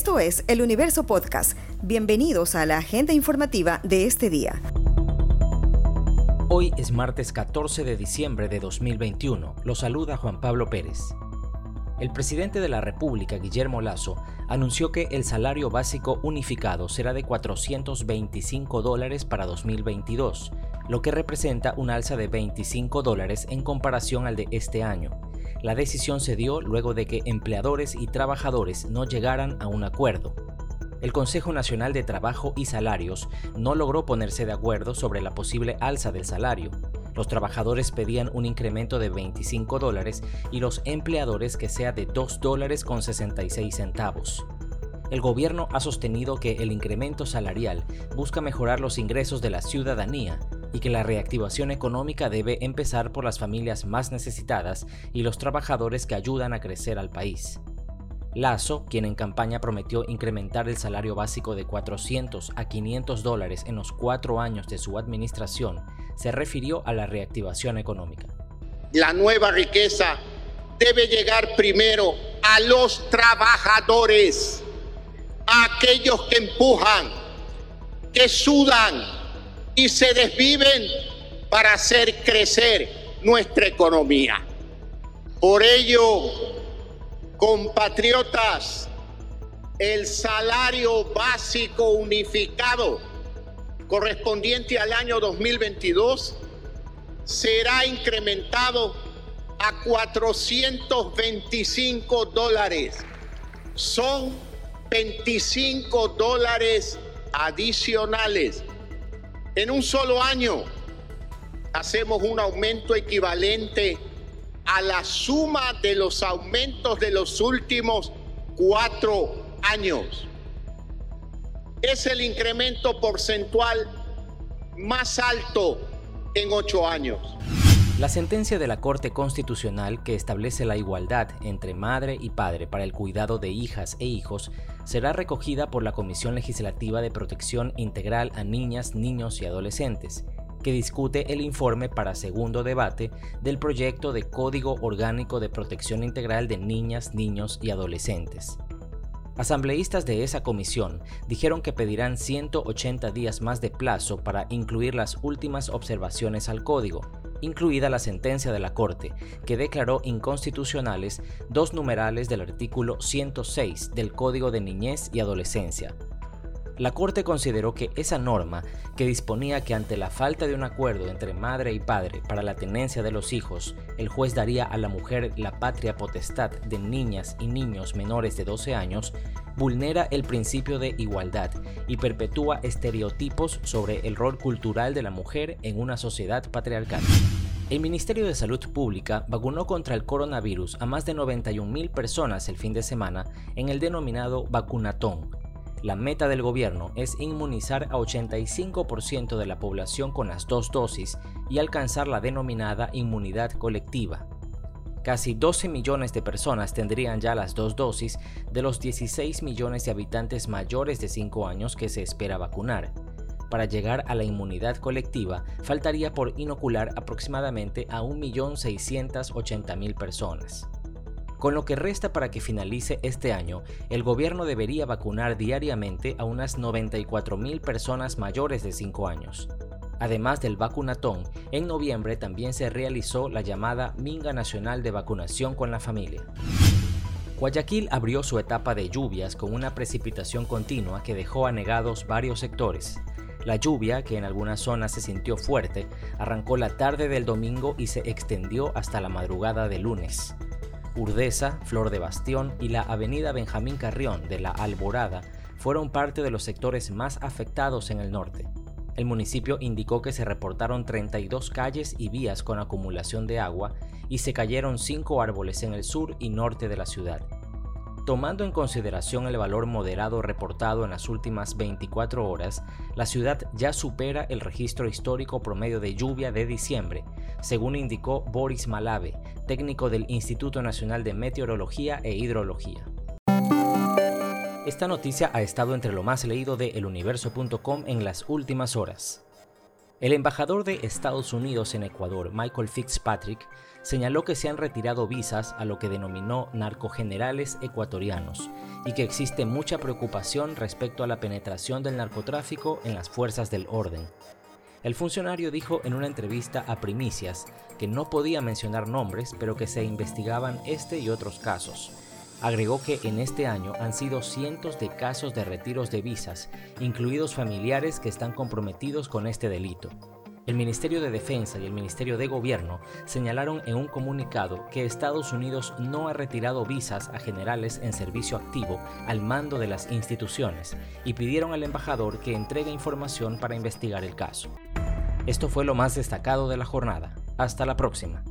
Esto es El Universo Podcast. Bienvenidos a la agenda informativa de este día. Hoy es martes 14 de diciembre de 2021. Lo saluda Juan Pablo Pérez. El presidente de la República, Guillermo Lazo, anunció que el salario básico unificado será de 425 dólares para 2022, lo que representa un alza de 25 dólares en comparación al de este año. La decisión se dio luego de que empleadores y trabajadores no llegaran a un acuerdo el Consejo Nacional de Trabajo y Salarios no logró ponerse de acuerdo sobre la posible alza del salario. Los trabajadores pedían un incremento de 25 dólares y los empleadores que sea de 2 dólares con 66 centavos. El gobierno ha sostenido que el incremento salarial busca mejorar los ingresos de la ciudadanía y que la reactivación económica debe empezar por las familias más necesitadas y los trabajadores que ayudan a crecer al país. Lazo, quien en campaña prometió incrementar el salario básico de 400 a 500 dólares en los cuatro años de su administración, se refirió a la reactivación económica. La nueva riqueza debe llegar primero a los trabajadores, a aquellos que empujan, que sudan y se desviven para hacer crecer nuestra economía. Por ello, Compatriotas, el salario básico unificado correspondiente al año 2022 será incrementado a 425 dólares. Son 25 dólares adicionales. En un solo año hacemos un aumento equivalente a la suma de los aumentos de los últimos cuatro años. Es el incremento porcentual más alto en ocho años. La sentencia de la Corte Constitucional que establece la igualdad entre madre y padre para el cuidado de hijas e hijos será recogida por la Comisión Legislativa de Protección Integral a Niñas, Niños y Adolescentes que discute el informe para segundo debate del proyecto de Código Orgánico de Protección Integral de Niñas, Niños y Adolescentes. Asambleístas de esa comisión dijeron que pedirán 180 días más de plazo para incluir las últimas observaciones al código, incluida la sentencia de la Corte, que declaró inconstitucionales dos numerales del artículo 106 del Código de Niñez y Adolescencia, la Corte consideró que esa norma, que disponía que ante la falta de un acuerdo entre madre y padre para la tenencia de los hijos, el juez daría a la mujer la patria potestad de niñas y niños menores de 12 años, vulnera el principio de igualdad y perpetúa estereotipos sobre el rol cultural de la mujer en una sociedad patriarcal. El Ministerio de Salud Pública vacunó contra el coronavirus a más de 91.000 personas el fin de semana en el denominado vacunatón, la meta del gobierno es inmunizar a 85% de la población con las dos dosis y alcanzar la denominada inmunidad colectiva. Casi 12 millones de personas tendrían ya las dos dosis de los 16 millones de habitantes mayores de 5 años que se espera vacunar. Para llegar a la inmunidad colectiva, faltaría por inocular aproximadamente a 1.680.000 personas. Con lo que resta para que finalice este año, el gobierno debería vacunar diariamente a unas 94.000 personas mayores de 5 años. Además del vacunatón, en noviembre también se realizó la llamada Minga Nacional de Vacunación con la Familia. Guayaquil abrió su etapa de lluvias con una precipitación continua que dejó anegados varios sectores. La lluvia, que en algunas zonas se sintió fuerte, arrancó la tarde del domingo y se extendió hasta la madrugada del lunes. Urdesa, Flor de Bastión y la avenida Benjamín Carrión de la Alborada fueron parte de los sectores más afectados en el norte. El municipio indicó que se reportaron 32 calles y vías con acumulación de agua y se cayeron 5 árboles en el sur y norte de la ciudad. Tomando en consideración el valor moderado reportado en las últimas 24 horas, la ciudad ya supera el registro histórico promedio de lluvia de diciembre, según indicó Boris Malave, técnico del Instituto Nacional de Meteorología e Hidrología. Esta noticia ha estado entre lo más leído de eluniverso.com en las últimas horas. El embajador de Estados Unidos en Ecuador, Michael Fitzpatrick, señaló que se han retirado visas a lo que denominó narcogenerales ecuatorianos y que existe mucha preocupación respecto a la penetración del narcotráfico en las fuerzas del orden. El funcionario dijo en una entrevista a Primicias que no podía mencionar nombres, pero que se investigaban este y otros casos. Agregó que en este año han sido cientos de casos de retiros de visas, incluidos familiares que están comprometidos con este delito. El Ministerio de Defensa y el Ministerio de Gobierno señalaron en un comunicado que Estados Unidos no ha retirado visas a generales en servicio activo al mando de las instituciones y pidieron al embajador que entregue información para investigar el caso. Esto fue lo más destacado de la jornada. Hasta la próxima.